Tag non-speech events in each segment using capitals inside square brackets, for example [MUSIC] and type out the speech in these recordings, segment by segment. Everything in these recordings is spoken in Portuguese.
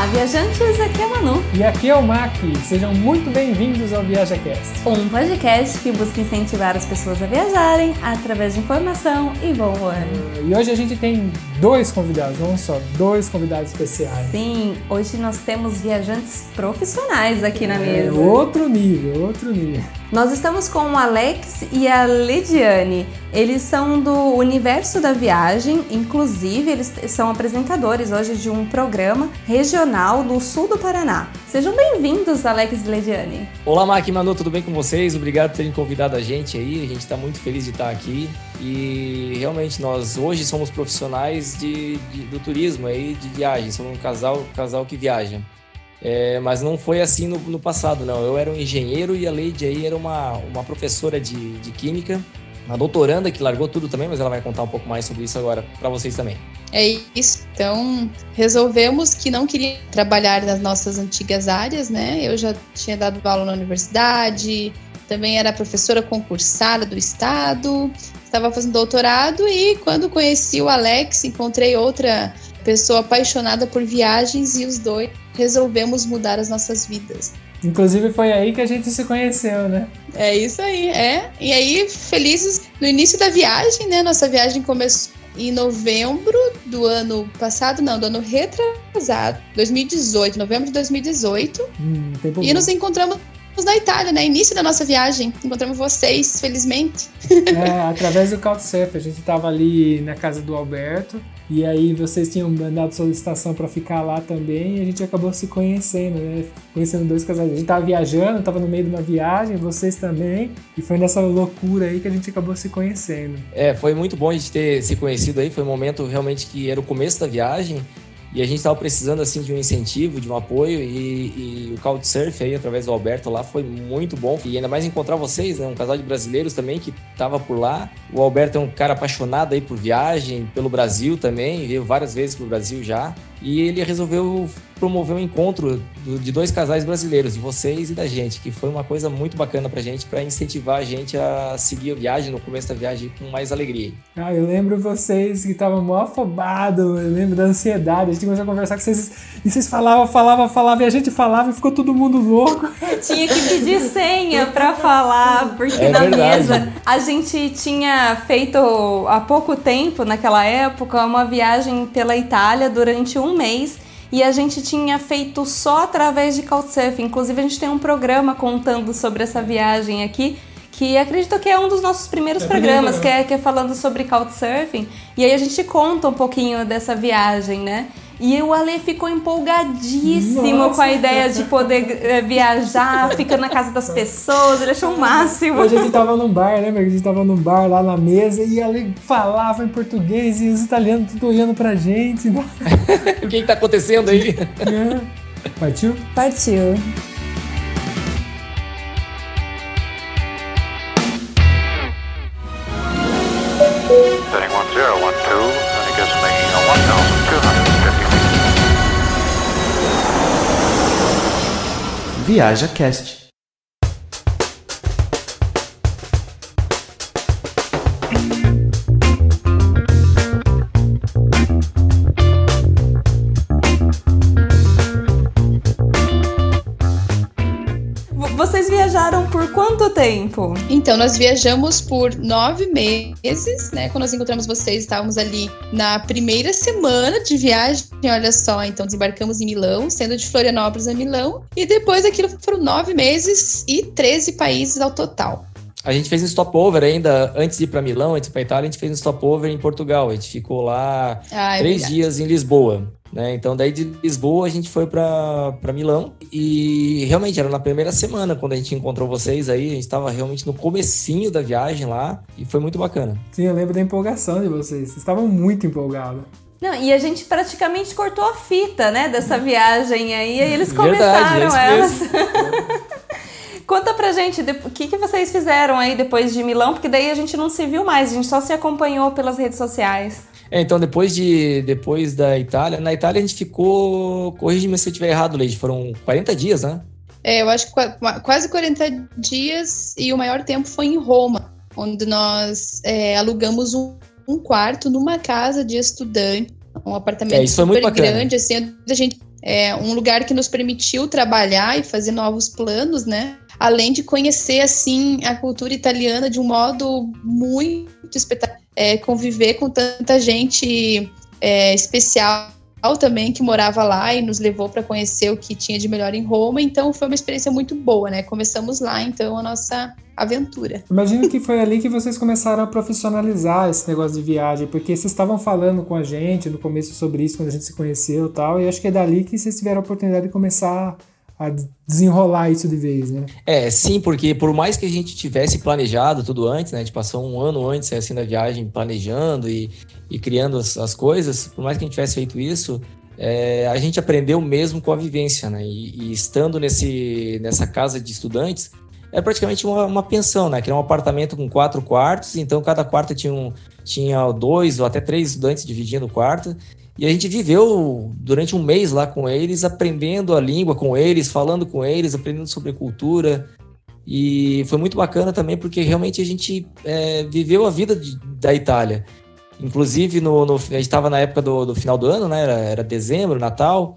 Olá, viajantes, aqui é a Manu. E aqui é o Mac. Sejam muito bem-vindos ao ViajaCast. Um podcast que busca incentivar as pessoas a viajarem através de informação e bom humor. E hoje a gente tem dois convidados, não só, dois convidados especiais. Sim, hoje nós temos viajantes profissionais aqui na É mesa. outro nível, outro nível. Nós estamos com o Alex e a Lidiane. Eles são do universo da viagem, inclusive eles são apresentadores hoje de um programa regional do sul do Paraná. Sejam bem-vindos, Alex e Lidiane. Olá, Mac e Manu, tudo bem com vocês? Obrigado por terem convidado a gente aí. A gente está muito feliz de estar aqui. E realmente nós hoje somos profissionais de, de- do turismo aí, de viagem. Somos um casal, casal que viaja. É, mas não foi assim no, no passado, não. Eu era um engenheiro e a Leide aí era uma, uma professora de, de química, uma doutoranda que largou tudo também, mas ela vai contar um pouco mais sobre isso agora para vocês também. É isso. Então, resolvemos que não queria trabalhar nas nossas antigas áreas, né? Eu já tinha dado aula na universidade, também era professora concursada do estado, estava fazendo doutorado e quando conheci o Alex, encontrei outra pessoa apaixonada por viagens e os dois resolvemos mudar as nossas vidas. Inclusive foi aí que a gente se conheceu, né? É isso aí, é. E aí, felizes no início da viagem, né? Nossa viagem começou em novembro do ano passado, não, do ano retrasado, 2018, novembro de 2018. Hum, E nos encontramos na Itália, né? Início da nossa viagem. Encontramos vocês, felizmente. [LAUGHS] É, através do Couchsurf, a gente tava ali na casa do Alberto e aí vocês tinham mandado solicitação para ficar lá também e a gente acabou se conhecendo, né? Conhecendo dois casais. A gente tava viajando, tava no meio de uma viagem, vocês também, e foi nessa loucura aí que a gente acabou se conhecendo. É, foi muito bom a gente ter se conhecido aí. Foi um momento realmente que era o começo da viagem e a gente estava precisando assim de um incentivo, de um apoio e, e o Couchsurf aí através do Alberto lá foi muito bom e ainda mais encontrar vocês, né? Um casal de brasileiros também que estava por lá. O Alberto é um cara apaixonado aí por viagem, pelo Brasil também, veio várias vezes pro Brasil já e ele resolveu promover um encontro do- de dois casais brasileiros, de vocês e da gente, que foi uma coisa muito bacana pra gente, para incentivar a gente a seguir a viagem no começo da viagem com mais alegria. Ah, eu lembro vocês que estavam mó afobados, eu lembro da ansiedade, a gente começou a conversar com vocês e vocês falavam, falavam, falavam e a gente falava e ficou todo mundo louco. [LAUGHS] Tinha que pedir senha pra falar, porque É na verdade. mesa a gente tinha feito há pouco tempo, naquela época, uma viagem pela Itália durante um mês. E a gente tinha feito só através de Couchsurfing. Inclusive, a gente tem um programa contando sobre essa viagem aqui, que acredito que é um dos nossos primeiros É programas, primeiro, que é, que é falando sobre Couchsurfing. E aí a gente conta um pouquinho dessa viagem, né? E o Ale ficou empolgadíssimo Nossa. com a ideia de poder eh, viajar, ficando na casa das pessoas, ele achou o máximo. A gente tava num bar, lembra que a gente tava num bar lá na mesa e ali falava em português e os italianos tudo olhando pra gente. né? [LAUGHS] o que, que tá acontecendo aí? É. Partiu? Partiu. Setting 1012, and it gives Viaja tempo? Então, nós viajamos por nove meses, né? Quando nós encontramos vocês, estávamos ali na primeira semana de viagem, olha só. Então, desembarcamos em Milão, sendo de Florianópolis a Milão. E depois daquilo foram nove meses e 13 países ao total. A gente fez um stopover ainda, antes de ir para Milão, antes de ir para Itália, a gente fez um stopover em Portugal. A gente ficou lá Ah, é três verdade. dias em Lisboa. Né? Então, daí de Lisboa a gente foi para Milão e realmente era na primeira semana quando a gente encontrou vocês aí. A gente estava realmente no comecinho da viagem lá e foi muito bacana. Sim, eu lembro da empolgação de vocês. Vocês estavam muito empolgados. Não, e a gente praticamente cortou a fita, né, dessa viagem aí, e aí eles Verdade, começaram é elas. [LAUGHS] Conta pra gente o que, que vocês fizeram aí depois de Milão, porque daí a gente não se viu mais, a gente só se acompanhou pelas redes sociais. É, então depois de depois da Itália, na Itália a gente ficou, corrige-me se eu estiver errado, Leide, foram 40 dias, né? É, eu acho que qua- quase 40 dias e o maior tempo foi em Roma, onde nós é, alugamos um, um quarto numa casa de estudante, um apartamento É, super grande, assim, a gente é um lugar que nos permitiu trabalhar e fazer novos planos, né? Além de conhecer assim a cultura italiana de um modo muito espetacular, é, conviver com tanta gente é, especial também que morava lá e nos levou para conhecer o que tinha de melhor em Roma. Então foi uma experiência muito boa, né? Começamos lá então a nossa aventura. Imagino que foi ali que vocês começaram a profissionalizar esse negócio de viagem, porque vocês estavam falando com a gente no começo sobre isso quando a gente se conheceu e tal, e acho que é dali que vocês tiveram a oportunidade de começar a desenrolar isso de vez, né? É, sim, porque por mais que a gente tivesse planejado tudo antes, né? A gente passou um ano antes assim da viagem planejando e, e criando as, as coisas, por mais que a gente tivesse feito isso, é, a gente aprendeu mesmo com a vivência, né? E, e, estando nesse, nessa casa de estudantes, é praticamente uma, uma, pensão, né? Que era um apartamento com quatro quartos, então cada quarto tinha, um, tinha dois ou até três estudantes dividindo o quarto. E a gente viveu durante um mês lá com eles, aprendendo a língua com eles, falando com eles, aprendendo sobre cultura. E foi muito bacana também porque realmente a gente é, viveu a vida de, da Itália. Inclusive, no, no a gente estava na época do, do, final do ano, né? Era, era, dezembro, Natal.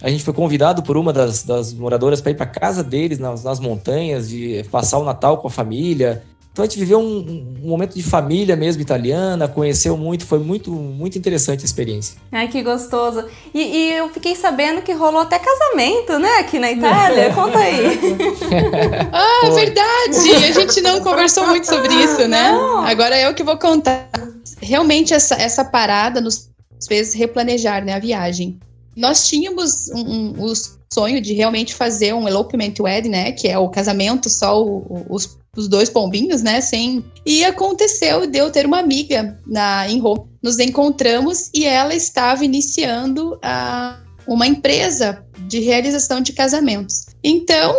A gente foi convidado por uma das, das moradoras para ir para casa deles nas, nas montanhas, de passar o Natal com a família. Então a gente viveu um, um, momento de família mesmo italiana, conheceu muito, foi muito, muito interessante a experiência. Ai, que gostoso. E, e eu fiquei sabendo que rolou até casamento, né, aqui na Itália. [LAUGHS] Conta aí. ah, é verdade! A gente não conversou muito sobre isso, né? Não. Agora é eu que vou contar. Realmente essa, essa parada nos fez replanejar né, a viagem. Nós tínhamos um, um, o sonho de realmente fazer um elopement wedding, né? Que é o casamento, só o, os os dois pombinhos, né? Sem. E aconteceu de eu ter uma amiga na, em Roma. Nos encontramos e ela estava iniciando a, uma empresa de realização de casamentos. Então,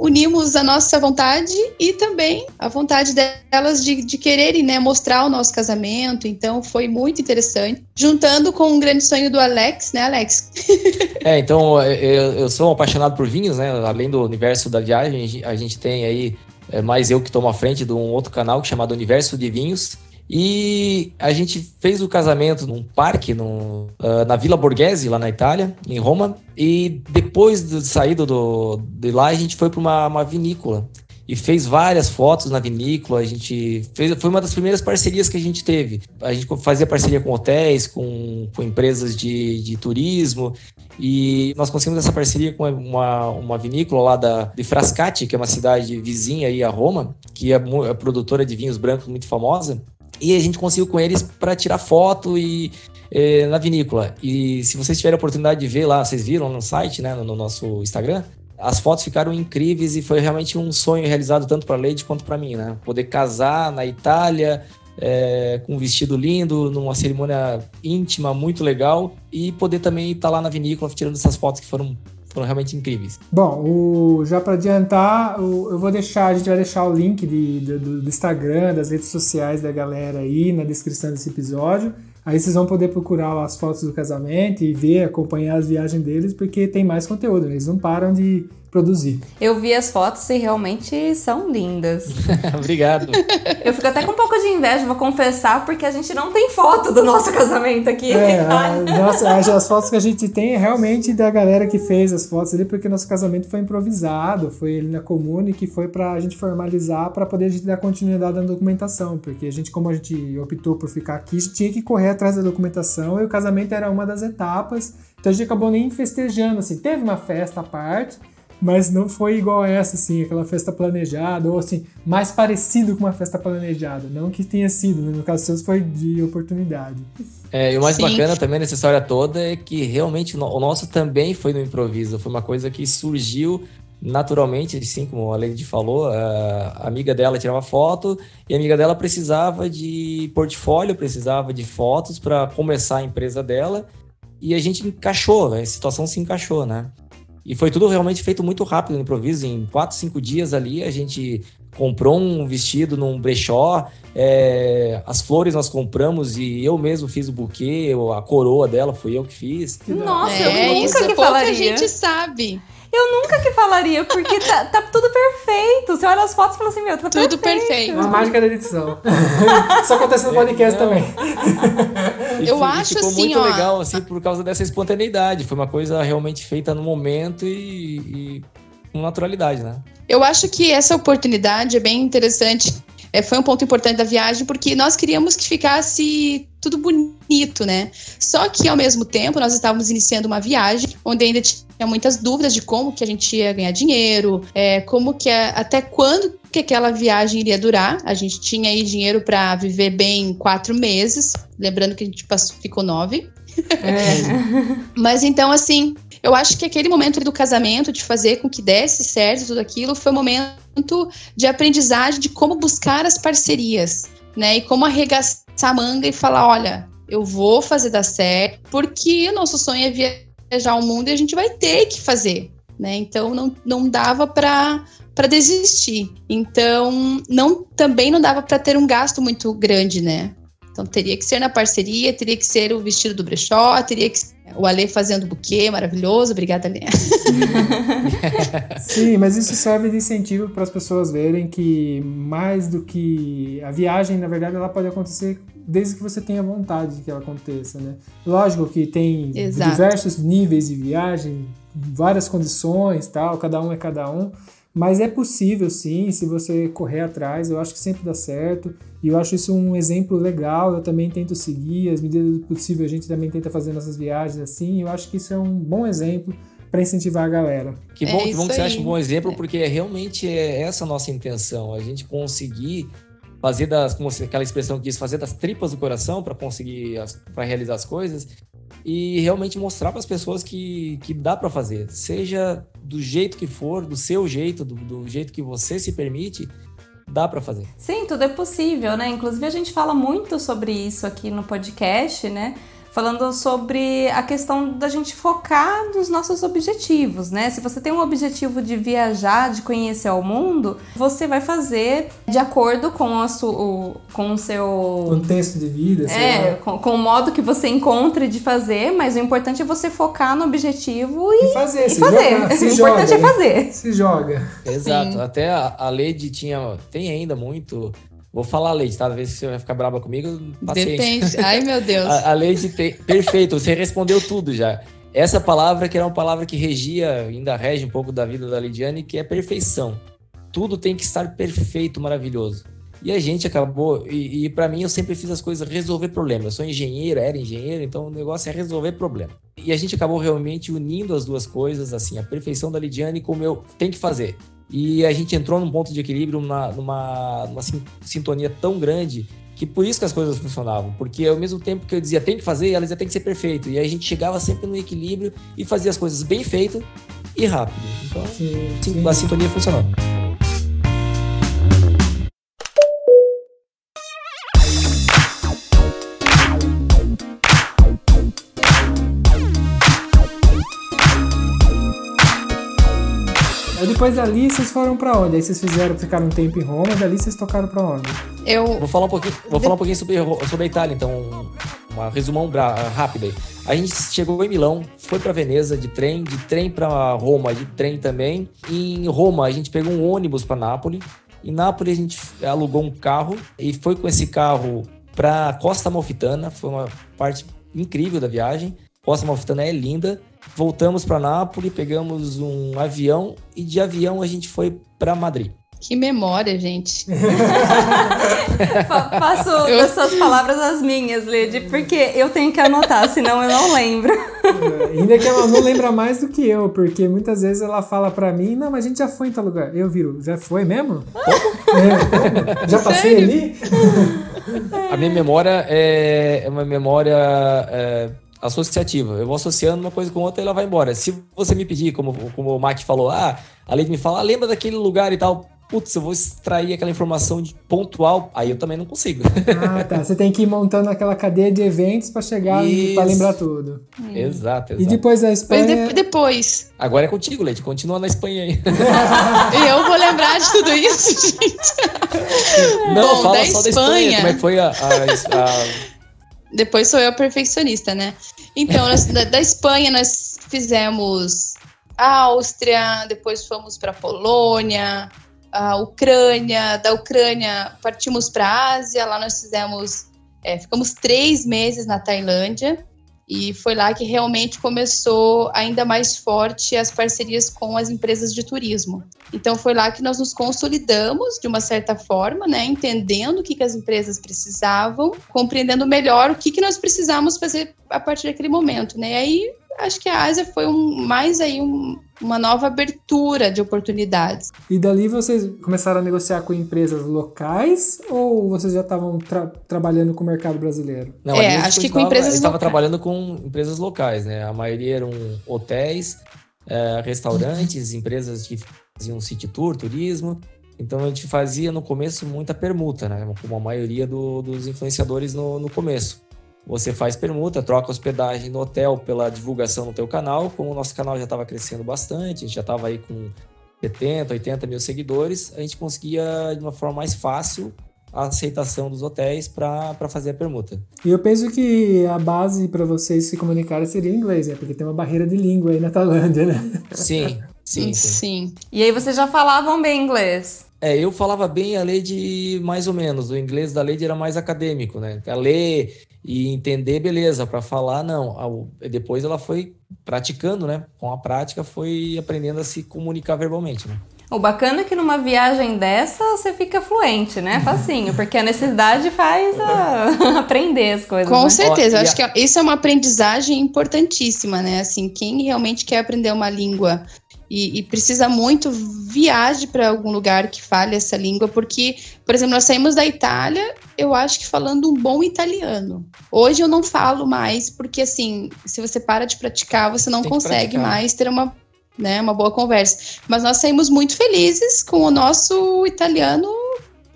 unimos a nossa vontade e também a vontade delas de, de quererem né, mostrar o nosso casamento. Então foi muito interessante. Juntando com um grande sonho do Alex, né, Alex? [LAUGHS] é, então eu, eu sou apaixonado por vinhos, né? Além do universo da viagem, a gente tem aí é mais eu que tomo a frente de um outro canal chamado Universo de Vinhos. E a gente fez o casamento num parque uh, na Vila Borghese, lá na Itália, em Roma. E depois de sair do, de lá, a gente foi para uma, uma vinícola e fez várias fotos na vinícola. A gente fez, foi uma das primeiras parcerias que a gente teve. A gente fazia parceria com hotéis, com, com empresas de, de turismo. E nós conseguimos essa parceria com uma, uma vinícola lá da, de Frascati, que é uma cidade vizinha aí a Roma, que é, é produtora de vinhos brancos muito famosa. E a gente conseguiu com eles para tirar foto e é, na vinícola. E se vocês tiverem a oportunidade de ver lá, vocês viram no site, né, no, no nosso Instagram, as fotos ficaram incríveis e foi realmente um sonho realizado tanto para a Lady quanto para mim, né? Poder casar na Itália, é, com um vestido lindo, numa cerimônia íntima, muito legal, e poder também estar tá lá na vinícola tirando essas fotos que foram, foram realmente incríveis. Bom, o, já para adiantar, o, eu vou deixar, a gente vai deixar o link de, do, do Instagram, das redes sociais da galera aí na descrição desse episódio. Aí vocês vão poder procurar as fotos do casamento e ver, acompanhar as viagens deles, porque tem mais conteúdo. Né? Eles não param de produzir. Eu vi as fotos e realmente são lindas. [LAUGHS] Obrigado. Eu fico até com um pouco de inveja, vou confessar, porque a gente não tem foto do nosso casamento aqui. É, [LAUGHS] a, nossa, as fotos que a gente tem é realmente da galera que fez as fotos ali, porque nosso casamento foi improvisado, foi ali na comune que foi pra gente formalizar para poder a gente dar continuidade na documentação, porque a gente, como a gente optou por ficar aqui, a gente tinha que correr atrás da documentação e o casamento era uma das etapas, então a gente acabou nem festejando, assim, teve uma festa à parte, mas não foi igual a essa, assim, aquela festa planejada, ou assim, mais parecido com uma festa planejada. Não que tenha sido, né? no caso seus foi de oportunidade. É, e o mais Sim. bacana também nessa história toda é que realmente o nosso também foi no improviso, foi uma coisa que surgiu naturalmente, assim como a Lady falou, a amiga dela tirava foto e a amiga dela precisava de portfólio, precisava de fotos para começar a empresa dela e a gente encaixou, a situação se encaixou, né? E foi tudo realmente feito muito rápido no improviso. Em quatro, cinco dias ali, a gente comprou um vestido num brechó, é, as flores nós compramos e eu mesmo fiz o buquê, a coroa dela fui eu que fiz. Nossa, é, eu nunca isso que falaria. a gente sabe. Eu nunca que falaria, porque tá, tá tudo perfeito. Você olha as fotos e fala assim, meu, tá Tudo perfeito. perfeito. A mágica da edição. [LAUGHS] Isso acontece no podcast Não. também. [LAUGHS] Eu e acho ficou assim, muito ó. legal, assim, por causa dessa espontaneidade. Foi uma coisa realmente feita no momento e, e com naturalidade, né? Eu acho que essa oportunidade é bem interessante. É, foi um ponto importante da viagem, porque nós queríamos que ficasse tudo bonito, né? Só que, ao mesmo tempo, nós estávamos iniciando uma viagem onde ainda tinha muitas dúvidas de como que a gente ia ganhar dinheiro, é, como que a- até quando que aquela viagem iria durar. A gente tinha aí dinheiro para viver bem quatro meses, lembrando que a gente passou, ficou nove. É, [LAUGHS] Mas então, assim, eu acho que aquele momento do casamento, de fazer com que desse certo tudo aquilo, foi um momento de aprendizagem de como buscar as parcerias, né? E como arregaçar a manga e falar: olha, eu vou fazer dar certo, porque o nosso sonho é viajar o mundo e a gente vai ter que fazer, né? Então não, não dava para para desistir. Então, não também não dava para ter um gasto muito grande, né? Então teria que ser na parceria, teria que ser o vestido do brechó, teria que ser o Alê fazendo buquê maravilhoso. Obrigada, Alê. [LAUGHS] sim, mas isso serve de incentivo para as pessoas verem que mais do que a viagem, na verdade, ela pode acontecer desde que você tenha vontade de que ela aconteça, né? Lógico que tem Exato. diversos níveis de viagem, várias condições, tal, cada um é cada um, mas é possível sim, se você correr atrás, eu acho que sempre dá certo. E eu acho isso um exemplo legal, eu também tento seguir, as medidas do possível a gente também tenta fazer nossas viagens assim, eu acho que isso é um bom exemplo para incentivar a galera. Que É bom, que, isso bom que você acha um bom exemplo, porque realmente é essa a nossa intenção, a gente conseguir fazer das, como aquela expressão que diz, fazer das tripas do coração para conseguir, para realizar as coisas e realmente mostrar para as pessoas que, que dá para fazer, seja do jeito que for, do seu jeito, do, do jeito que você se permite, dá para fazer. Sim, tudo é possível, né? Inclusive a gente fala muito sobre isso aqui no podcast, né? Falando sobre a questão da gente focar nos nossos objetivos, né? Se você tem um objetivo de viajar, de conhecer o mundo, você vai fazer de acordo com, a su, o, com o seu. Contexto de vida, sei É, lá. com, com o modo que você encontre de fazer, mas o importante é você focar no objetivo e, E fazer, e se fazer. jogar, [LAUGHS] se o joga, importante é fazer. Se joga. Exato. Sim. Até a, a Lady tinha, tem ainda muito. Vou falar, Lady, tá? Às vezes você vai ficar brava comigo, paciência. Depende. Ai, meu Deus. [LAUGHS] A, a Lady tem. Perfeito, você respondeu tudo já. Essa palavra que era uma palavra que regia, ainda rege um pouco da vida da Lidiane, que é perfeição. Tudo tem que estar perfeito, maravilhoso. E a gente acabou, e, e para mim eu sempre fiz as coisas resolver problema. Eu sou engenheiro, era engenheiro, então o negócio é resolver problema. E a gente acabou realmente unindo as duas coisas, assim, a perfeição da Lidiane com o meu tem que fazer. E a gente entrou num ponto de equilíbrio, numa, numa, numa sin- sintonia tão grande que por isso que as coisas funcionavam. Porque ao mesmo tempo que eu dizia tem que fazer, ela dizia tem que ser perfeito. E aí a gente chegava sempre no equilíbrio e fazia as coisas bem feitas e rápido. Então, Sim, sim, a sintonia funcionou. Depois dali vocês foram pra onde? Aí vocês fizeram, ficaram um tempo em Roma, dali vocês tocaram pra onde? Eu, Vou falar um pouquinho, vou falar um pouquinho sobre, sobre a Itália, então, uma resumão rápido aí. A gente chegou em Milão, foi para Veneza de trem, de trem para Roma, de trem também. E em Roma a gente pegou um ônibus para Nápoles. Em Nápoles a gente alugou um carro e foi com esse carro para Costa Amalfitana, foi uma parte incrível da viagem. Costa Amalfitana é linda. Voltamos para Nápoles, pegamos um avião e de avião a gente foi para Madrid. que memória, gente. [LAUGHS] Fa- Faço Eu- das suas palavras as minhas, Lid, porque eu tenho que anotar, senão eu não lembro. É, ainda que ela não lembra mais do que eu, porque muitas vezes ela fala pra mim, não, mas a gente já foi em tal lugar. Eu viro, já foi mesmo? É, como? Já passei Sério? ali? A minha memória é é uma memória é, associativa. Eu vou associando uma coisa com outra e ela vai embora. Se você me pedir, como, como o Mac falou, ah, a Leite me fala, ah, lembra daquele lugar e tal. Putz, eu vou extrair aquela informação de pontual. Aí eu também não consigo. Ah, tá. Você tem que ir montando aquela cadeia de eventos pra chegar e pra Isso. lembrar tudo. exato, exato. E depois da Mas Espanha. de- depois. Agora é contigo, Leite. Continua na Espanha aí. E [LAUGHS] eu vou lembrar de tudo isso, gente. Não, Bom, fala da só da Espanha- Espanha. Como é que foi a... a- a- Depois sou eu perfeccionista, né? Então, nós- da, da Espanha nós fizemos Áustria, depois fomos para Polônia, a Ucrânia, da Ucrânia partimos para a Ásia, lá nós fizemos, é, ficamos três meses na Tailândia, e foi lá que realmente começou ainda mais forte as parcerias com as empresas de turismo. Então foi lá que nós nos consolidamos de uma certa forma, né, entendendo o que, que as empresas precisavam, compreendendo melhor o que, que nós precisamos fazer a partir daquele momento, né? E aí acho que a Ásia foi um, mais aí um, uma nova abertura de oportunidades. E dali vocês começaram a negociar com empresas locais ou vocês já estavam tra trabalhando com o mercado brasileiro? Não, é, acho que com empresas locais. estava trabalhando com empresas locais, né? A maioria eram hotéis, é, restaurantes, empresas que faziam city tour, turismo. Então a gente fazia no começo muita permuta, né? Como a maioria do, dos influenciadores no, no começo. Você faz permuta, troca hospedagem no hotel pela divulgação no teu canal. Como o nosso canal já estava crescendo bastante, a gente já estava aí com 70, 80 mil seguidores, a gente conseguia de uma forma mais fácil a aceitação dos hotéis para fazer a permuta. E eu penso que a base para vocês se comunicarem seria inglês, né? Porque tem uma barreira de língua aí na Tailândia, né? Sim, sim, sim. sim. E aí vocês já falavam bem inglês? É, eu falava bem a Lady mais ou menos. O inglês da Lady era mais acadêmico, né? A ler e entender, beleza. Para falar, não. Depois ela foi praticando, né? Com a prática, foi aprendendo a se comunicar verbalmente, né? O bacana é que numa viagem dessa você fica fluente, né? Facinho, porque a necessidade faz a... [LAUGHS] aprender as coisas. Com né? certeza, acho que isso é uma aprendizagem importantíssima, né? Assim, quem realmente quer aprender uma língua e, e, precisa muito viaje para algum lugar que fale essa língua, porque, por exemplo, nós saímos da Itália, eu acho que falando um bom italiano. Hoje eu não falo mais, porque assim, se você para de praticar, você não consegue mais ter uma, né, uma boa conversa. Mas nós saímos muito felizes com o nosso italiano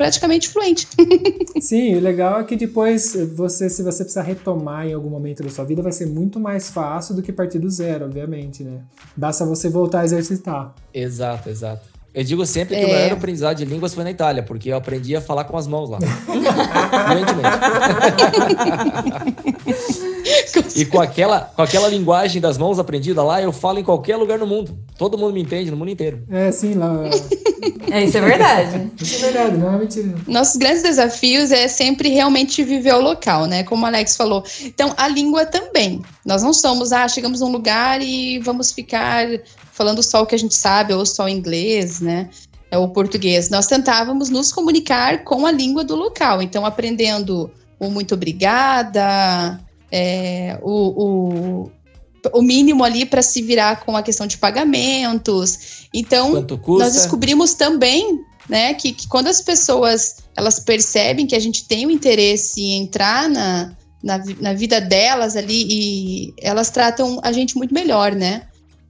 praticamente fluente. [LAUGHS] Sim, o legal é que depois você, se você precisar retomar em algum momento da sua vida, vai ser muito mais fácil do que partir do zero, obviamente, né? Basta você voltar a exercitar. Exato, exato. Eu digo sempre que é. o melhor aprendizado de línguas foi na Itália, porque eu aprendi a falar com as mãos lá. [LAUGHS] [LAUGHS] [LAUGHS] e com aquela, com aquela linguagem das mãos aprendida lá, eu falo em qualquer lugar no mundo. Todo mundo me entende, no mundo inteiro. É, sim, lá. É, isso é verdade. isso é verdade, não é mentira. Nossos grandes desafios é sempre realmente viver o local, né? Como o Alex falou. Então, a língua também. Nós não somos, ah, chegamos num lugar e vamos ficar falando só o que a gente sabe, ou só inglês, né? É o português. Nós tentávamos nos comunicar com a língua do local. Então, aprendendo o muito obrigada, é, o, o, o mínimo ali para se virar com a questão de pagamentos. Então, nós descobrimos também né, que, que, quando as pessoas elas percebem que a gente tem o interesse em entrar na, na, na vida delas ali e elas tratam a gente muito melhor, né?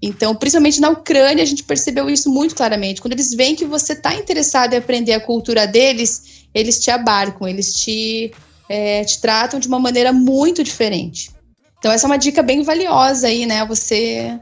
Então, principalmente na Ucrânia, a gente percebeu isso muito claramente. Quando eles veem que você está interessado em aprender a cultura deles, eles te abarcam, eles te, é, te tratam de uma maneira muito diferente. Então, essa é uma dica bem valiosa aí, né? Você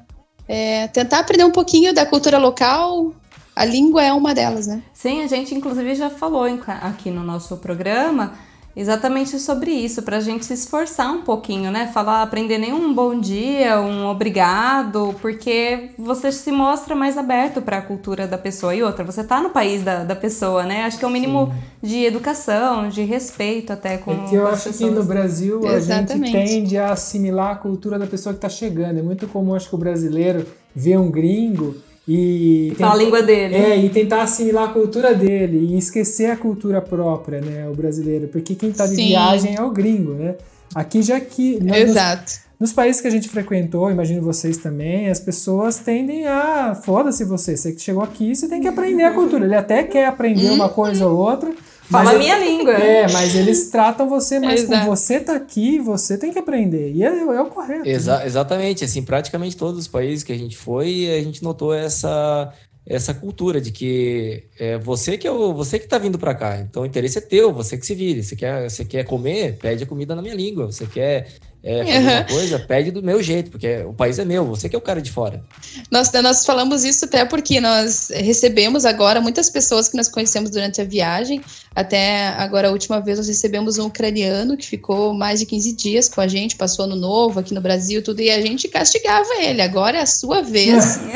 é, tentar aprender um pouquinho da cultura local. A língua é uma delas, né? Sim, a gente inclusive já falou aqui no nosso programa exatamente sobre isso, para a gente se esforçar um pouquinho, né? Falar, aprender nenhum bom dia, um obrigado, porque você se mostra mais aberto para a cultura da pessoa. E outra, você tá no país da, da pessoa, né? Acho que é o mínimo Sim. de educação, de respeito até com. É que eu acho pessoas. que no Brasil exatamente. a gente tende a assimilar a cultura da pessoa que está chegando. É muito comum, acho que o brasileiro vê um gringo e Fala a língua dele. É, e tentar assimilar a cultura dele e esquecer a cultura própria, né, o brasileiro, porque quem tá de Sim. viagem é o gringo, né? Aqui já que Exato. Nos, nos, países que a gente frequentou, imagino vocês também, as pessoas tendem a foda-se você, você que chegou aqui, você tem que aprender a cultura. Ele até quer aprender uma coisa ou outra, Fala a minha língua. É, mas eles tratam você, mas como você tá aqui, você tem que aprender. E é, é o correto. Exa né? Exatamente, assim, praticamente todos os países que a gente foi, a gente notou essa essa cultura de que é você que é o, você que está vindo para cá. Então o interesse é teu, você que se vire. Você quer, você quer comer, pede a comida na minha língua. Você quer é, fazer uhum. uma coisa, pede do meu jeito, porque o país é meu, você que é o cara de fora. Nós, nós falamos isso até porque nós recebemos agora muitas pessoas que nós conhecemos durante a viagem. Até agora, a última vez, nós recebemos um ucraniano que ficou mais de 15 dias com a gente, passou ano novo aqui no Brasil, tudo, e a gente castigava ele. Agora é a sua vez. [LAUGHS]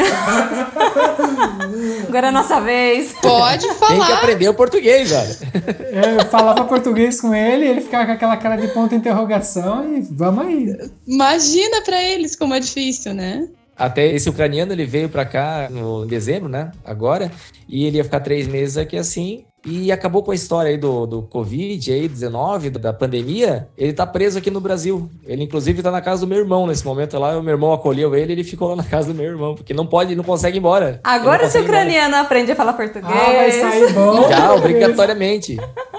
Agora é a nossa vez. Pode Tem que falar. aprender o português, velho. Eu falava português com ele, ele ficava com aquela cara de ponto de interrogação e vamos aí. Imagina pra eles como é difícil, né? Até esse ucraniano, ele veio pra cá no em dezembro, né? Agora. E ele ia ficar três meses aqui assim. E acabou com a história aí do, do Covid, aí, 19, da pandemia. Ele tá preso aqui no Brasil. Ele, inclusive, tá na casa do meu irmão nesse momento lá. O meu irmão acolheu ele ele ficou lá na casa do meu irmão. Porque não pode, não consegue ir embora. Agora esse ucraniano aprende a falar português. Ah, vai sair bom. Já, obrigatoriamente.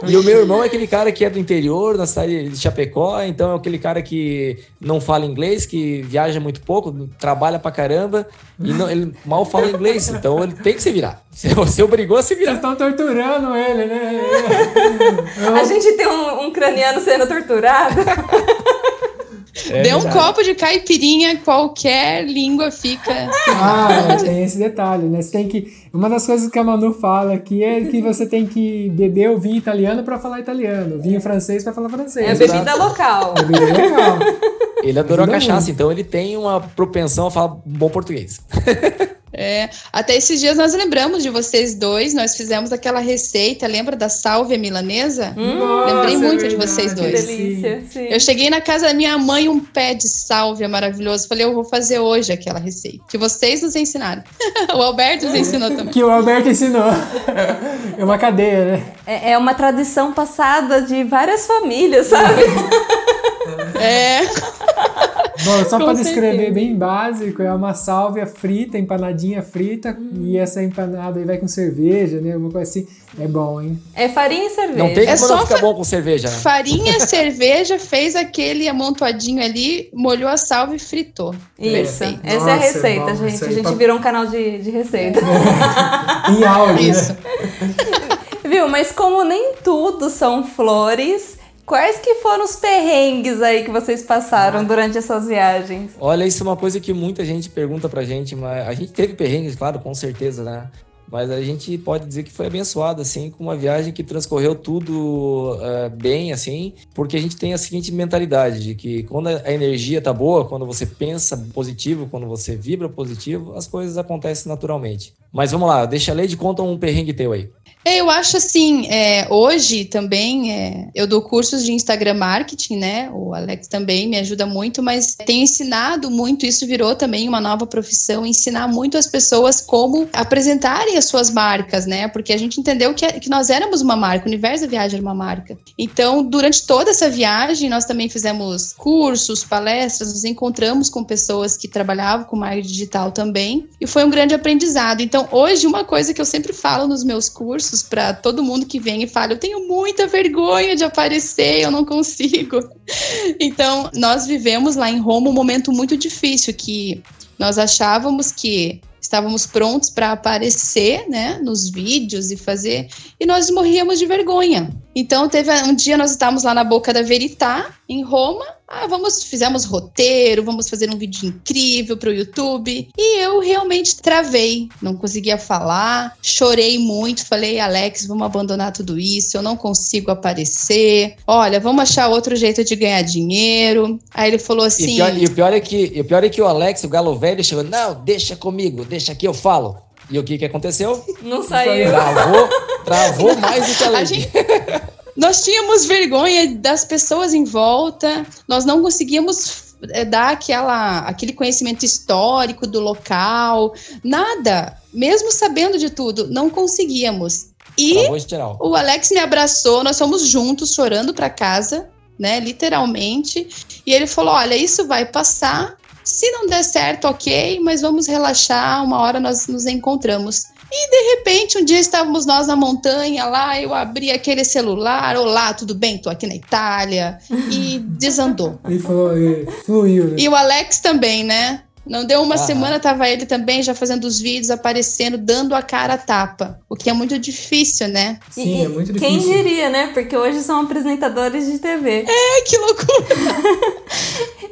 E o meu irmão é aquele cara que é do interior, da cidade de Chapecó, então é aquele cara que não fala inglês, que viaja muito pouco, trabalha pra caramba, e não, ele mal fala inglês, então ele tem que se virar. [LAUGHS] Você obrigou a se Vocês virar. estão torturando ele, né? [LAUGHS] A gente tem um, um ucraniano sendo torturado. [LAUGHS] É Dê um copo de caipirinha, qualquer língua fica. Ah, é, tem esse detalhe, né? Você tem que. Uma das coisas que a Manu fala aqui é que você tem que beber o vinho italiano pra falar italiano, o vinho francês pra falar francês. É a bebida local. Bebida local. Ele adorou a cachaça, então ele tem uma propensão a falar bom português. [LAUGHS] É, até esses dias nós lembramos de vocês dois, nós fizemos aquela receita, lembra da sálvia milanesa? Lembrei Nossa, muito é de vocês dois. delícia. Sim. Eu cheguei na casa da minha mãe, um pé de sálvia maravilhoso. Falei, eu vou fazer hoje aquela receita. Que vocês nos ensinaram. [LAUGHS] o Alberto nos ensinou também. Que o Alberto ensinou. [LAUGHS] É uma cadeia, né? É, é uma tradição passada de várias famílias, sabe? [LAUGHS] É, Bom, só para descrever bem básico, é uma sálvia frita, empanadinha frita, e essa empanada aí vai com cerveja, né? Alguma coisa assim. É bom, hein? É farinha e cerveja. Não tem É como só não ficar bom com cerveja, né? farinha, [LAUGHS] cerveja, fez aquele amontoadinho ali, molhou a sálvia e fritou. Isso. Perfeito. Essa é a é receita, bom. gente. Isso A gente pra- virou um canal de, de receita. [LAUGHS] Em áudio, Isso. né? Viu? Mas como nem tudo são flores, quais que foram os perrengues aí que vocês passaram durante essas viagens? Olha, isso é uma coisa que muita gente pergunta pra gente, mas a gente teve perrengues, claro, com certeza, né? Mas a gente pode dizer que foi abençoado, assim, com uma viagem que transcorreu tudo eh, bem, assim, porque a gente tem a seguinte mentalidade de que quando a energia tá boa, quando você pensa positivo, quando você vibra positivo, as coisas acontecem naturalmente. Mas vamos lá, deixa a Lady conta um perrengue teu aí. Eu acho assim, é, hoje também é, eu dou cursos de Instagram Marketing, né? O Alex também me ajuda muito, mas tenho ensinado muito, isso virou também uma nova profissão, ensinar muito as pessoas como apresentarem as suas marcas, né? Porque a gente entendeu que, que nós éramos uma marca, o universo da viagem era uma marca. Então, durante toda essa viagem, nós também fizemos cursos, palestras, nos encontramos com pessoas que trabalhavam com marketing digital também, e foi um grande aprendizado. Então, hoje, uma coisa que eu sempre falo nos meus cursos, para todo mundo que vem e fala, eu tenho muita vergonha de aparecer, eu não consigo. [LAUGHS] Então, nós vivemos lá em Roma um momento muito difícil, que nós achávamos que estávamos prontos para aparecer, né, nos vídeos e fazer, e nós morríamos de vergonha. Então teve um dia nós estávamos lá na Boca da Verità, em Roma. Ah, vamos, fizemos roteiro, vamos fazer um vídeo incrível para o YouTube. E eu realmente travei, não conseguia falar, chorei muito, falei, Alex, vamos abandonar tudo isso, eu não consigo aparecer. Olha, vamos achar outro jeito de ganhar dinheiro. Aí ele falou E, assim, pior- e o pior é que, e o pior é que o Alex, o galo velho, chegou, não, deixa comigo, deixa aqui, eu falo. E o que que aconteceu? Não saiu. Travou, travou mais do que a [LAUGHS] gente- [LAUGHS] Nós tínhamos vergonha das pessoas em volta, nós não conseguíamos eh, dar aquela, aquele conhecimento histórico do local, nada. Mesmo sabendo de tudo, não conseguíamos. E o Alex me abraçou, nós fomos juntos chorando para casa, né, literalmente. E ele falou: "Olha, isso vai passar. Se não der certo, OK, mas vamos relaxar, uma hora nós nos encontramos". E de repente, um dia estávamos nós na montanha lá, eu abri aquele celular, olá, tudo bem? Tô aqui na Itália e desandou. Ele falou, e fluiu, né? E o Alex também, né? Não deu uma Aham. semana, tava ele também já fazendo os vídeos, aparecendo, dando a cara a tapa. O que é muito difícil, né? Sim, E- é muito Quem difícil. diria, né? Porque hoje são apresentadores de TV. Ai, que loucura! [LAUGHS]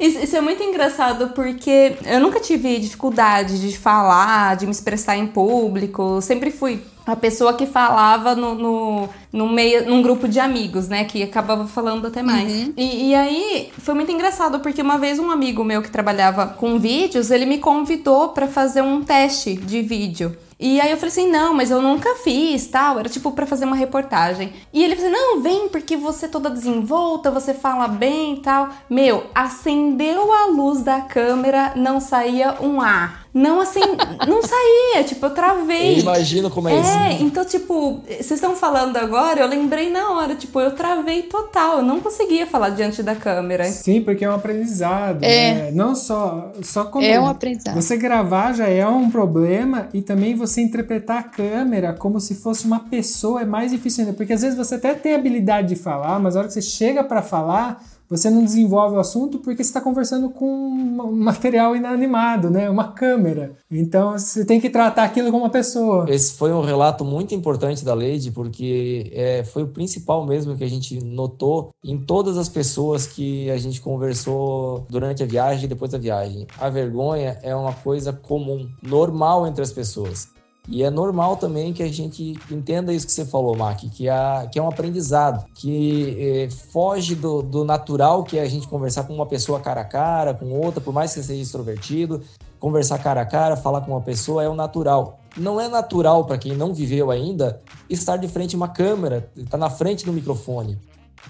Isso, isso é muito engraçado porque eu nunca tive dificuldade de falar, de me expressar em público. Sempre fui a pessoa que falava no, no, no, meio, num grupo de amigos, né? Que acabava falando até mais. Uhum. E, e aí foi muito engraçado, porque uma vez um amigo meu que trabalhava com vídeos, ele me convidou pra fazer um teste de vídeo. E aí eu falei assim, não, mas eu nunca fiz, tal. Era tipo pra fazer uma reportagem. E ele falou assim, não, vem, porque você é toda desenvolta, você fala bem e tal. Meu, acendeu a luz da câmera, não saía um ar. Não assim, [LAUGHS] não saía, tipo, eu travei. Eu imagino como é, isso. É, então, tipo, vocês estão falando agora, eu lembrei na hora, tipo, eu travei total, eu não conseguia falar diante da câmera. Sim, porque é um aprendizado. É. né? Não só, só quando É um aprendizado. você gravar já é um problema e também você interpretar a câmera como se fosse uma pessoa é mais difícil ainda, porque às vezes você até tem habilidade de falar, mas a hora que você chega pra falar, você não desenvolve o assunto porque você está conversando com um material inanimado, né? Uma câmera. Então você tem que tratar aquilo como uma pessoa. Esse foi um relato muito importante da Lady, porque é, foi o principal mesmo que a gente notou em todas as pessoas que a gente conversou durante a viagem e depois da viagem. A vergonha é uma coisa comum, normal entre as pessoas. E é normal também que a gente entenda isso que você falou, Mac, que, a, que é um aprendizado, que eh, foge do, do natural, que é a gente conversar com uma pessoa cara a cara, com outra, por mais que seja extrovertido, conversar cara a cara, falar com uma pessoa é o natural. Não é natural para quem não viveu ainda estar de frente a uma câmera, estar na frente do microfone.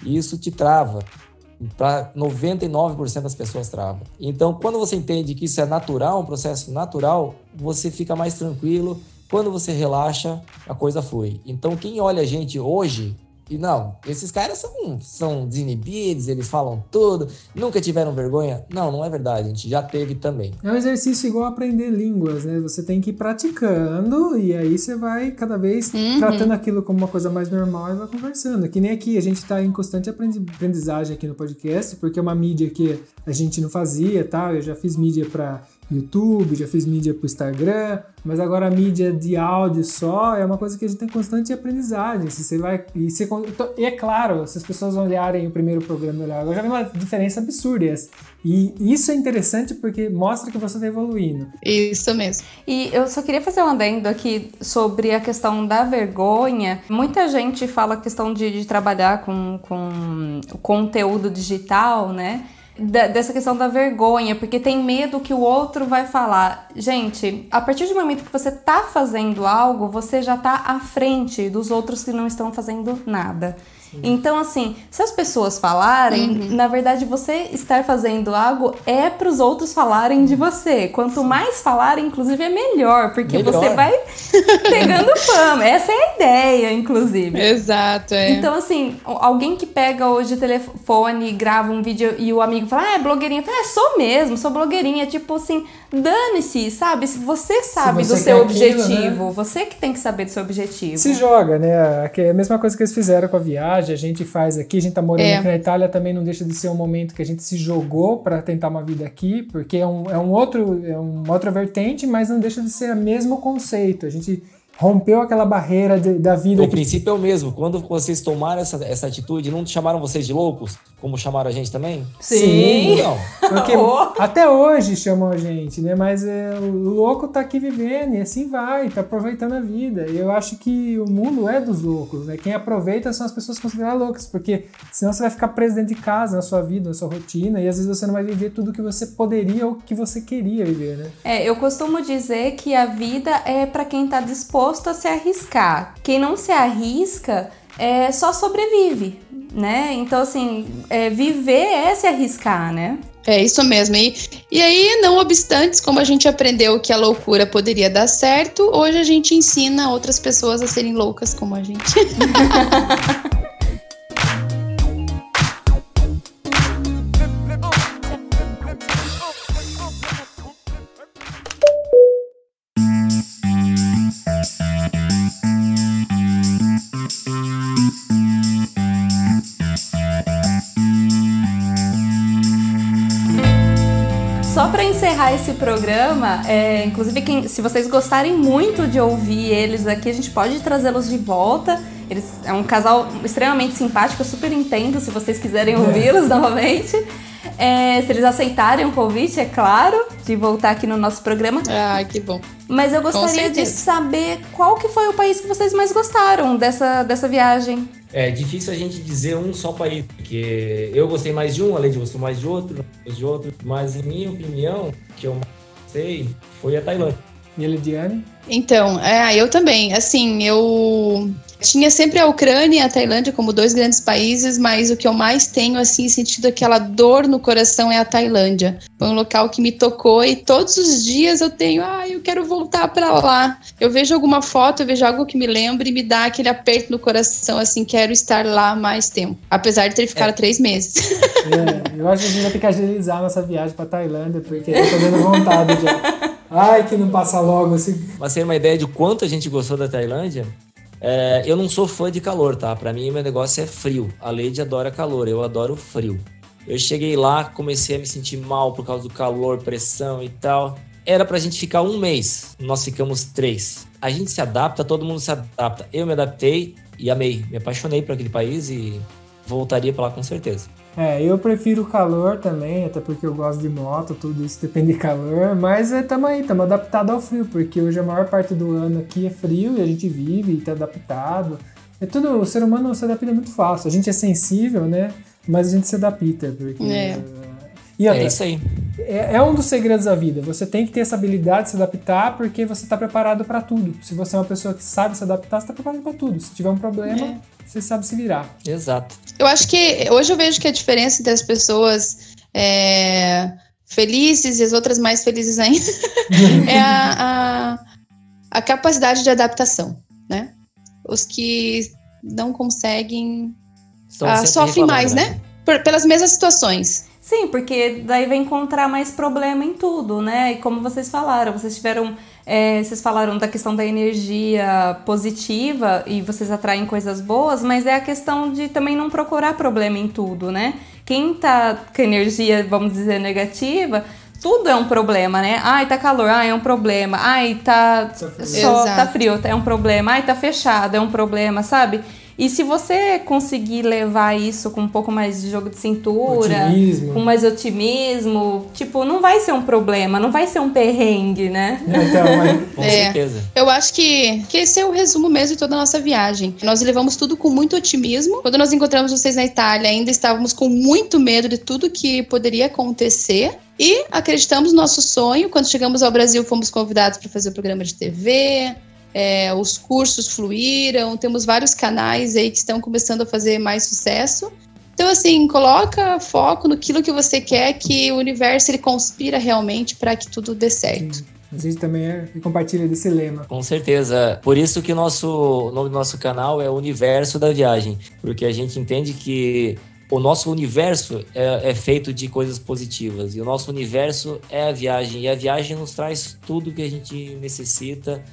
Isso te trava. Para 99% das pessoas trava. Então, quando você entende que isso é natural, um processo natural, você fica mais tranquilo. Quando você relaxa, a coisa flui. Então, quem olha a gente hoje e não, esses caras são, são desinibidos, eles falam tudo, nunca tiveram vergonha. Não, não é verdade, a gente já teve também. É um exercício igual aprender línguas, né? Você tem que ir praticando e aí você vai cada vez Uhum. tratando aquilo como uma coisa mais normal e vai conversando. Que nem aqui, a gente está em constante aprendi- aprendizagem aqui no podcast, porque é uma mídia que a gente não fazia, tá? Eu já fiz mídia para YouTube, já fiz mídia para Instagram, mas agora a mídia de áudio só é uma coisa que a gente tem constante aprendizagem. Se você vai e, você, e é claro, se as pessoas olharem o primeiro programa e olharem, agora já vem uma diferença absurda. E isso é interessante porque mostra que você está evoluindo. Isso mesmo. E eu só queria fazer um adendo aqui sobre a questão da vergonha. Muita gente fala a questão de, de trabalhar com, com o conteúdo digital, né? Da- dessa questão da vergonha, porque tem medo que o outro vai falar. Gente, a partir do momento que você tá fazendo algo, você já tá à frente dos outros que não estão fazendo nada. Então, assim, se as pessoas falarem, na verdade, você estar fazendo algo é para os outros falarem de você. Quanto mais falarem, inclusive, é melhor, porque Melhor. você vai [LAUGHS] pegando fama. Essa é a ideia, inclusive. Exato, é. Então, assim, alguém que pega hoje o telefone e grava um vídeo e o amigo fala, ah, é blogueirinha. Fala, é, sou mesmo, sou blogueirinha. Tipo assim, dane-se, sabe? Se você sabe você do seu quer aquilo, objetivo, você que tem que saber do seu objetivo. Se joga, né? É a mesma coisa que eles fizeram com a viagem, a gente faz aqui, a gente tá morando É. aqui na Itália, também não deixa de ser um momento que a gente se jogou para tentar uma vida aqui, porque é um, é um outro, é uma outra vertente, mas não deixa de ser o mesmo conceito. A gente rompeu aquela barreira de- da vida O que princípio é o mesmo. Quando vocês tomaram essa, essa atitude, não chamaram vocês de loucos? Como chamaram a gente também? Sim. Não. Porque até hoje chamam a gente, né? Mas é, o louco tá aqui vivendo e assim vai, tá aproveitando a vida. E eu acho que o mundo é dos loucos, né? Quem aproveita são as pessoas consideradas loucas, porque senão você vai ficar preso dentro de casa, na sua vida, na sua rotina, e às vezes você não vai viver tudo que você poderia ou que você queria viver, né? É, eu costumo dizer que a vida é pra quem tá disposto a se arriscar. Quem não se arrisca é, só sobrevive, né? Então, assim, é, viver é se arriscar, né? É isso mesmo. E, e aí, não obstante, como a gente aprendeu que a loucura poderia dar certo, hoje a gente ensina outras pessoas a serem loucas como a gente. [LAUGHS] encerrar esse programa, é, inclusive quem- se vocês gostarem muito de ouvir eles aqui, a gente pode trazê-los de volta. Eles é um casal extremamente simpático, eu super entendo se vocês quiserem ouvi-los [LAUGHS] novamente. é, se eles aceitarem o convite, é claro, de voltar aqui no nosso programa. Ah, que bom. Mas eu gostaria de saber qual que foi o país que vocês mais gostaram dessa, dessa viagem. É difícil a gente dizer um só país, porque eu gostei mais de um, a Lady gostou mais de outro, mais de outro, mas em minha opinião, o que eu mais gostei foi a Tailândia. E a Lidiane? Então, é, eu também. Assim, eu tinha sempre a Ucrânia e a Tailândia como dois grandes países, mas o que eu mais tenho, assim, sentido aquela dor no coração é a Tailândia. Foi um local que me tocou e todos os dias eu tenho, ah, eu quero voltar para lá. Eu vejo alguma foto, eu vejo algo que me lembra e me dá aquele aperto no coração, assim, quero estar lá mais tempo. Apesar de ter ficado três meses. É, eu acho que a gente vai ter que agilizar a nossa viagem pra Tailândia, porque eu tô dando vontade já. Ai, que não passa logo assim. Pra ter uma ideia de quanto a gente gostou da Tailândia, é, eu não sou fã de calor, tá? Pra mim, meu negócio é frio. A Lady adora calor, eu adoro frio. Eu cheguei lá, comecei a me sentir mal por causa do calor, pressão e tal. Era pra gente ficar um mês, nós ficamos três. A gente se adapta, todo mundo se adapta. Eu me adaptei e amei. Me apaixonei por aquele país e voltaria pra lá com certeza. É, eu prefiro o calor também, até porque eu gosto de moto, tudo isso depende de calor, mas é, tamo aí, tamo adaptado ao frio, porque hoje a maior parte do ano aqui é frio e a gente vive e tá adaptado. É tudo, o ser humano se adapta muito fácil. A gente é sensível, né? Mas a gente se adapta, porque. É. E outra, É isso aí. é, é um dos segredos da vida. Você tem que ter essa habilidade de se adaptar porque você está preparado para tudo. Se você é uma pessoa que sabe se adaptar, você está preparado para tudo. Se tiver um problema, É. você sabe se virar. Exato. Eu acho que hoje eu vejo que a diferença entre as pessoas é, felizes e as outras mais felizes ainda [LAUGHS] é a, a, a capacidade de adaptação, né? Os que não conseguem ah, sofrem mais, né? Por- pelas mesmas situações. Sim, porque daí vai encontrar mais problema em tudo, né? E como vocês falaram, vocês tiveram. É, vocês falaram da questão da energia positiva e vocês atraem coisas boas, mas é a questão de também não procurar problema em tudo, né? Quem tá com energia, vamos dizer, negativa, tudo é um problema, né? Ai, tá calor, ai, é um problema. Ai, tá Só frio. só, tá frio, é um problema. Ai, tá fechado, é um problema, sabe? E se você conseguir levar isso com um pouco mais de jogo de cintura, Otimismo. com mais otimismo, tipo, não vai ser um problema, não vai ser um perrengue, né? Então, mas [LAUGHS] Com É. certeza. Eu acho que, que esse é o resumo mesmo de toda a nossa viagem. Nós levamos tudo com muito otimismo. Quando nós encontramos vocês na Itália, ainda estávamos com muito medo de tudo que poderia acontecer. E acreditamos no nosso sonho. Quando chegamos ao Brasil, fomos convidados para fazer o programa de TV. É, os cursos fluíram. Temos vários canais aí que estão começando a fazer mais sucesso. Então, assim, coloca foco no que você quer, que o universo ele conspira realmente para que tudo dê certo. a gente também é, compartilha desse lema. Com certeza. Por isso que o nosso o nome do nosso canal é Universo da Viagem, porque a gente entende que o nosso universo é, é feito de coisas positivas e o nosso universo é a viagem e a viagem nos traz tudo que a gente necessita.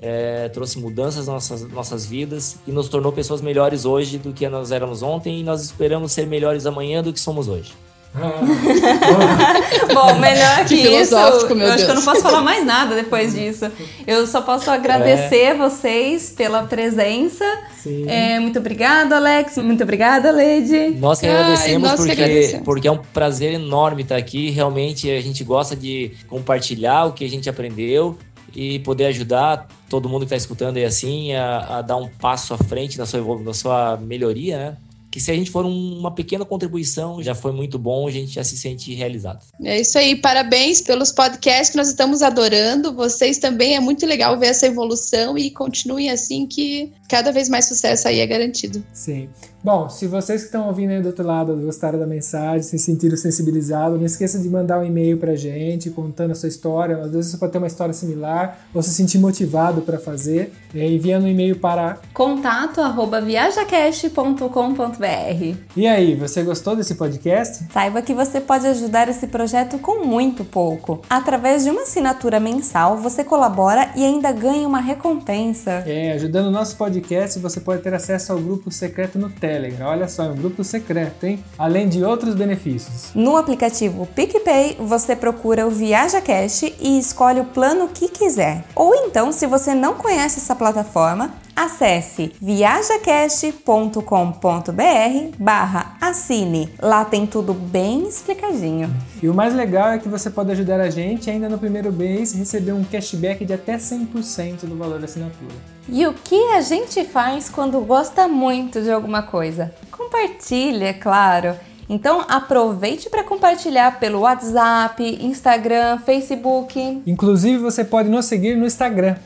É, trouxe mudanças nas nossas, nossas vidas e nos tornou pessoas melhores hoje do que nós éramos ontem e nós esperamos ser melhores amanhã do que somos hoje. [LAUGHS] Bom, melhor que, Que isso, eu acho que eu Deus. não posso falar mais nada depois disso. Eu só posso agradecer vocês pela presença. Sim. É, muito obrigada, Alex. Muito obrigada, Lady. Nós que Ai, agradecemos nós que porque, agradecemos. porque é um prazer enorme estar aqui. Realmente a gente gosta de compartilhar o que a gente aprendeu e poder ajudar todo mundo que está escutando aí assim a, a dar um passo à frente na sua, na sua melhoria, né? Que se a gente for um- uma pequena contribuição, já foi muito bom, a gente já se sente realizado. É isso aí, parabéns pelos podcasts que nós estamos adorando. Vocês também é muito legal ver essa evolução e continuem assim que cada vez mais sucesso aí é garantido. Sim. Bom, se vocês que estão ouvindo aí do outro lado gostaram da mensagem, se sentiram sensibilizados, não esqueça de mandar um e-mail pra gente contando a sua história. Às vezes você pode ter uma história similar ou se sentir motivado para fazer, é, enviando um e-mail para. Contato arroba viajacast.com.br E aí, você gostou desse podcast? Saiba que você pode ajudar esse projeto com muito pouco. Através de uma assinatura mensal, você colabora e ainda ganha uma recompensa. É, ajudando o nosso podcast, você pode ter acesso ao grupo secreto no Telegram. Olha só, é um grupo secreto, hein? Além de outros benefícios. No aplicativo PicPay, você procura o ViajaCast e escolhe o plano que quiser. Ou então, se você não conhece essa plataforma, acesse viajacast.com.br barra assine. Lá tem tudo bem explicadinho. E o mais legal é que você pode ajudar a gente ainda no primeiro mês receber um cashback de até 100% do valor da assinatura. E o que a gente faz quando gosta muito de alguma coisa? Compartilha, é claro. Então aproveite para compartilhar pelo WhatsApp, Instagram, Facebook. Inclusive você pode nos seguir no Instagram,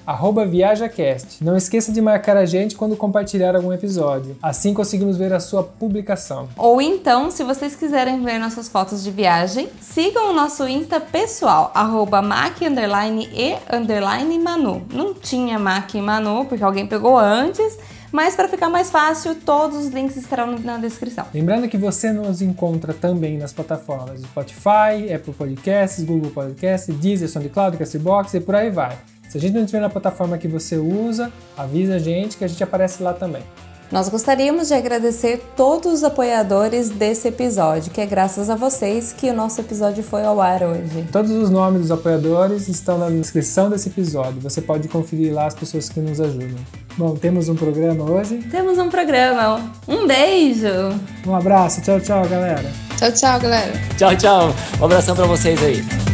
ViajaCast. Não esqueça de marcar a gente quando compartilhar algum episódio. Assim conseguimos ver a sua publicação. Ou então, se vocês quiserem ver nossas fotos de viagem, sigam o nosso Insta pessoal, arroba Mac e Manu. Não tinha Mac e Manu, porque alguém pegou antes mas para ficar mais fácil, todos os links estarão na descrição. Lembrando que você nos encontra também nas plataformas Spotify, Apple Podcasts, Google Podcasts, Deezer, SoundCloud, Castbox e por aí vai. Se a gente não estiver na plataforma que você usa, avisa a gente que a gente aparece lá também. Nós gostaríamos de agradecer todos os apoiadores desse episódio, que é graças a vocês que o nosso episódio foi ao ar hoje. Todos os nomes dos apoiadores estão na descrição desse episódio. Você pode conferir lá as pessoas que nos ajudam. Bom, temos um programa hoje? Temos um programa. Um beijo! Um abraço. Tchau, tchau, galera. Tchau, tchau, galera. Tchau, tchau. Um abração para vocês aí.